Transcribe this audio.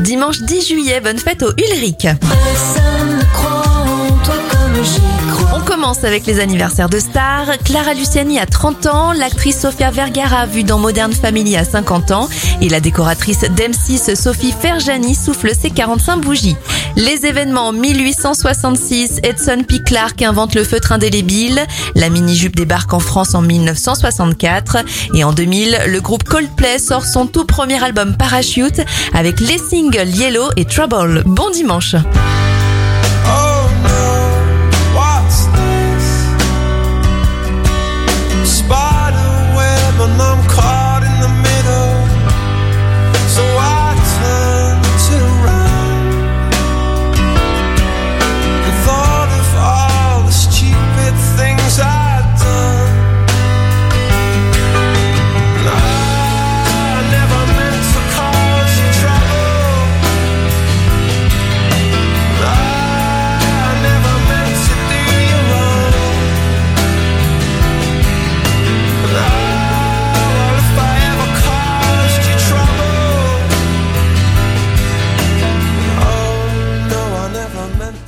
Dimanche 10 juillet, bonne fête au Ulrich. On commence avec les anniversaires de stars. Clara Luciani a 30 ans, l'actrice Sofia Vergara vue dans Modern Family à 50 ans et la décoratrice d'M6 Sophie Ferjani souffle ses 45 bougies. Les événements 1866, Edson P. Clark invente le feutre indélébile, la mini-jupe débarque en France en 1964 et en 2000, le groupe Coldplay sort son tout premier album Parachute avec les singles Yellow et Trouble. Bon dimanche